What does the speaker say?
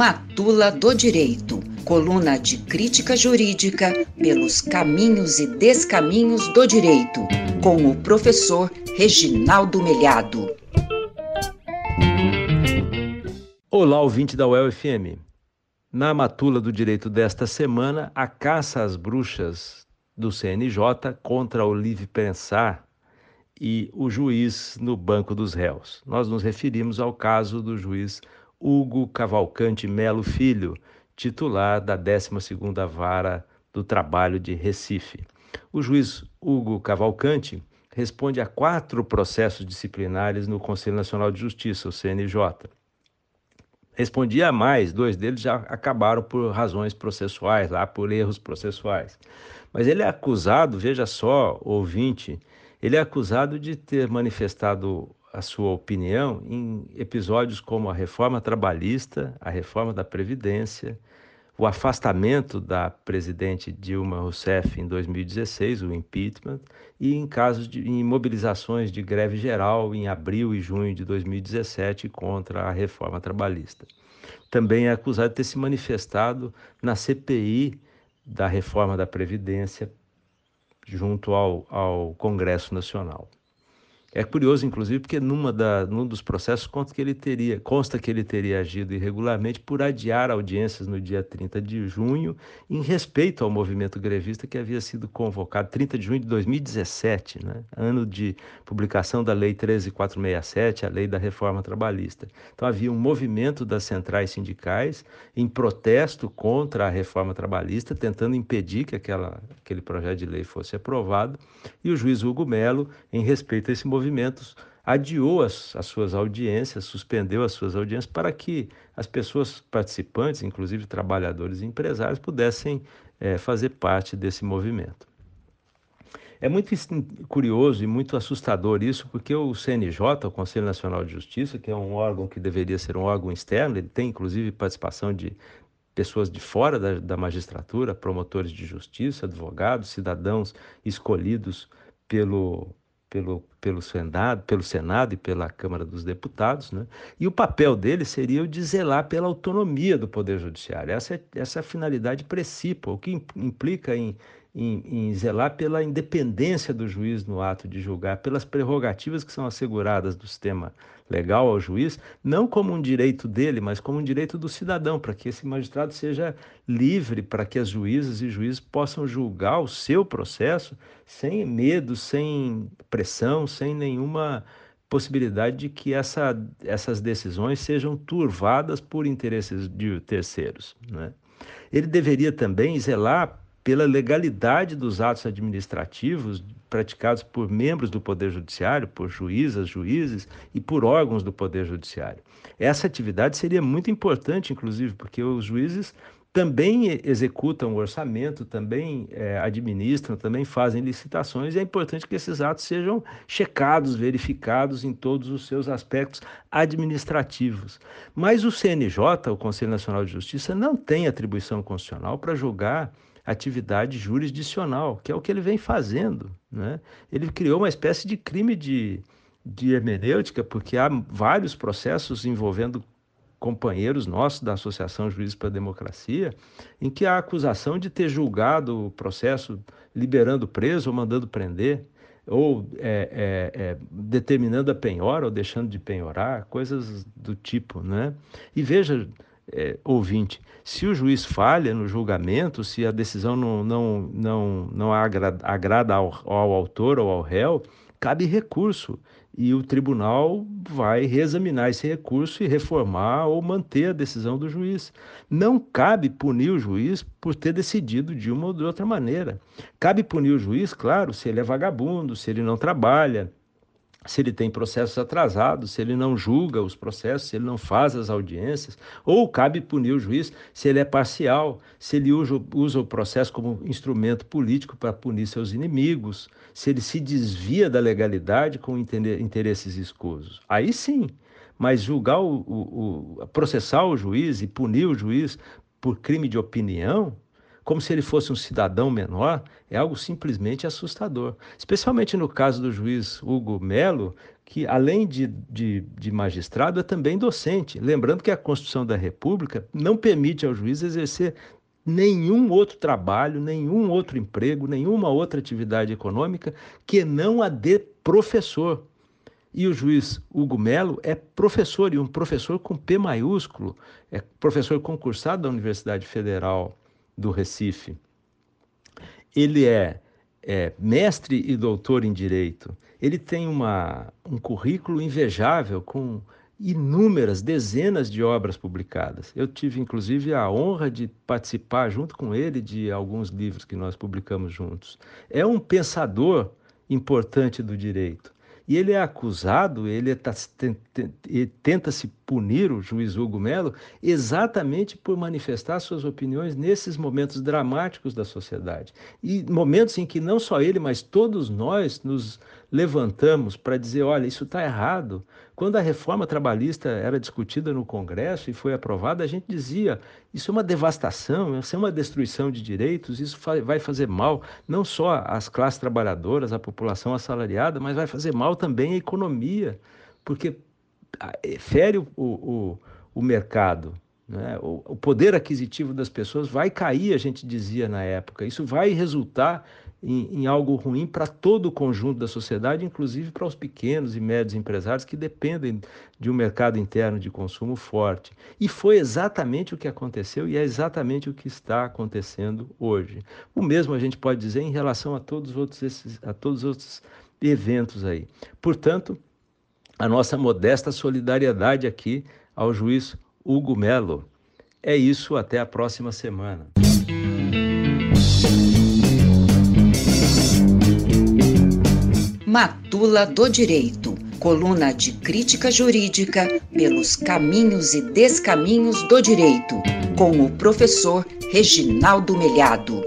Matula do Direito, coluna de crítica jurídica pelos caminhos e descaminhos do direito, com o professor Reginaldo Melhado. Olá, ouvinte da UEL-FM. Na Matula do Direito desta semana, a caça às bruxas do CNJ contra o livre pensar e o juiz no banco dos réus. Nós nos referimos ao caso do juiz Hugo Cavalcante Melo Filho, titular da 12ª Vara do Trabalho de Recife. O juiz Hugo Cavalcante responde a quatro processos disciplinares no Conselho Nacional de Justiça, o CNJ. Respondia a mais, dois deles já acabaram por razões processuais, lá por erros processuais. Mas ele é acusado, veja só, ouvinte, ele é acusado de ter manifestado a sua opinião em episódios como a reforma trabalhista, a reforma da Previdência, o afastamento da presidente Dilma Rousseff em 2016, o impeachment, e em casos de em mobilizações de greve geral em abril e junho de 2017 contra a reforma trabalhista. Também é acusado de ter se manifestado na CPI da reforma da Previdência junto ao, ao Congresso Nacional. É curioso, inclusive, porque numa da, num dos processos consta que, ele teria, consta que ele teria agido irregularmente por adiar audiências no dia 30 de junho, em respeito ao movimento grevista que havia sido convocado 30 de junho de 2017, né? ano de publicação da Lei 13467, a lei da reforma trabalhista. Então havia um movimento das centrais sindicais em protesto contra a reforma trabalhista, tentando impedir que aquela, aquele projeto de lei fosse aprovado, e o juiz Hugo Melo, em respeito a esse movimento, movimentos adiou as, as, suas audiências, suspendeu as suas audiências para que as pessoas participantes, inclusive trabalhadores e empresários, pudessem é, fazer parte desse movimento. É muito curioso e muito assustador isso, porque o CNJ, o Conselho Nacional de Justiça, que é um órgão que deveria ser um órgão externo, ele tem inclusive participação de pessoas de fora da, da magistratura, promotores de justiça, advogados, cidadãos escolhidos pelo, pelo, pelo, Senado, pelo Senado e pela Câmara dos Deputados, né? e o papel dele seria o de zelar pela autonomia do Poder Judiciário. Essa é, essa é a finalidade principal, o que implica em em, em, zelar pela independência do juiz no ato de julgar, pelas prerrogativas que são asseguradas do sistema legal ao juiz, não como um direito dele, mas como um direito do cidadão, para que esse magistrado seja livre, para que as juízas e juízes possam julgar o seu processo sem medo, sem pressão, sem nenhuma possibilidade de que essa, essas decisões sejam turvadas por interesses de terceiros. Né? Ele deveria também zelar pela legalidade dos atos administrativos praticados por membros do Poder Judiciário, por juízas, juízes e por órgãos do Poder Judiciário. Essa atividade seria muito importante, inclusive, porque os juízes também executam o orçamento, também é, administram, também fazem licitações, e é importante que esses atos sejam checados, verificados em todos os seus aspectos administrativos. Mas o CNJ, o Conselho Nacional de Justiça, não tem atribuição constitucional para julgar atividade jurisdicional, que é o que ele vem fazendo. Né? Ele criou uma espécie de crime de, de hermenêutica, porque há vários processos envolvendo companheiros nossos da Associação Juízes para a Democracia, em que há acusação de ter julgado o processo liberando preso ou mandando prender, ou é, é, é, determinando a penhora ou deixando de penhorar, coisas do tipo. Né? E veja, é, ouvinte, se o juiz falha no julgamento, se a decisão não, não, não, não agrada, agrada ao, ao autor ou ao réu, cabe recurso e o tribunal vai reexaminar esse recurso e reformar ou manter a decisão do juiz. Não cabe punir o juiz por ter decidido de uma ou de outra maneira. Cabe punir o juiz, claro, se ele é vagabundo, se ele não trabalha, se ele tem processos atrasados, se ele não julga os processos, se ele não faz as audiências, ou cabe punir o juiz se ele é parcial, se ele usa, usa o processo como instrumento político para punir seus inimigos, se ele se desvia da legalidade com interesses escusos. Aí sim, mas julgar o, o, o processar o juiz e punir o juiz por crime de opinião, como se ele fosse um cidadão menor, é algo simplesmente assustador. Especialmente no caso do juiz Hugo Melo, que, além de, de, de, magistrado, é também docente. Lembrando que a Constituição da República não permite ao juiz exercer nenhum outro trabalho, nenhum outro emprego, nenhuma outra atividade econômica que não a de professor. E o juiz Hugo Melo é professor, e um professor com P maiúsculo, é professor concursado da Universidade Federal do Recife. Ele é, é mestre e doutor em Direito ele tem uma, um currículo invejável com inúmeras, dezenas de obras publicadas. Eu tive, inclusive, a honra de participar junto com ele de alguns livros que nós publicamos juntos. É um pensador importante do direito. E ele é acusado, ele tá, tenta se punir o juiz Hugo Melo exatamente por manifestar suas opiniões nesses momentos dramáticos da sociedade. E momentos em que não só ele, mas todos nós nos levantamos para dizer: olha, isso está errado. Quando a reforma trabalhista era discutida no Congresso e foi aprovada, a gente dizia: isso é uma devastação, isso é uma destruição de direitos, isso vai fazer mal não só às classes trabalhadoras, à população assalariada, mas vai fazer mal também à economia, porque fere o, o, o mercado. Né? O, o poder aquisitivo das pessoas vai cair, a gente dizia na época. Isso vai resultar em, em algo ruim para todo o conjunto da sociedade, inclusive para os pequenos e médios empresários que dependem de um mercado interno de consumo forte. E foi exatamente o que aconteceu e é exatamente o que está acontecendo hoje. O mesmo a gente pode dizer em relação a todos os outros, esses, a todos os outros eventos aí. Portanto, a nossa modesta solidariedade aqui ao juiz Hugo Melo. É isso, até a próxima semana. Matula do Direito, coluna de crítica jurídica pelos caminhos e descaminhos do direito, com o professor Reginaldo Melhado.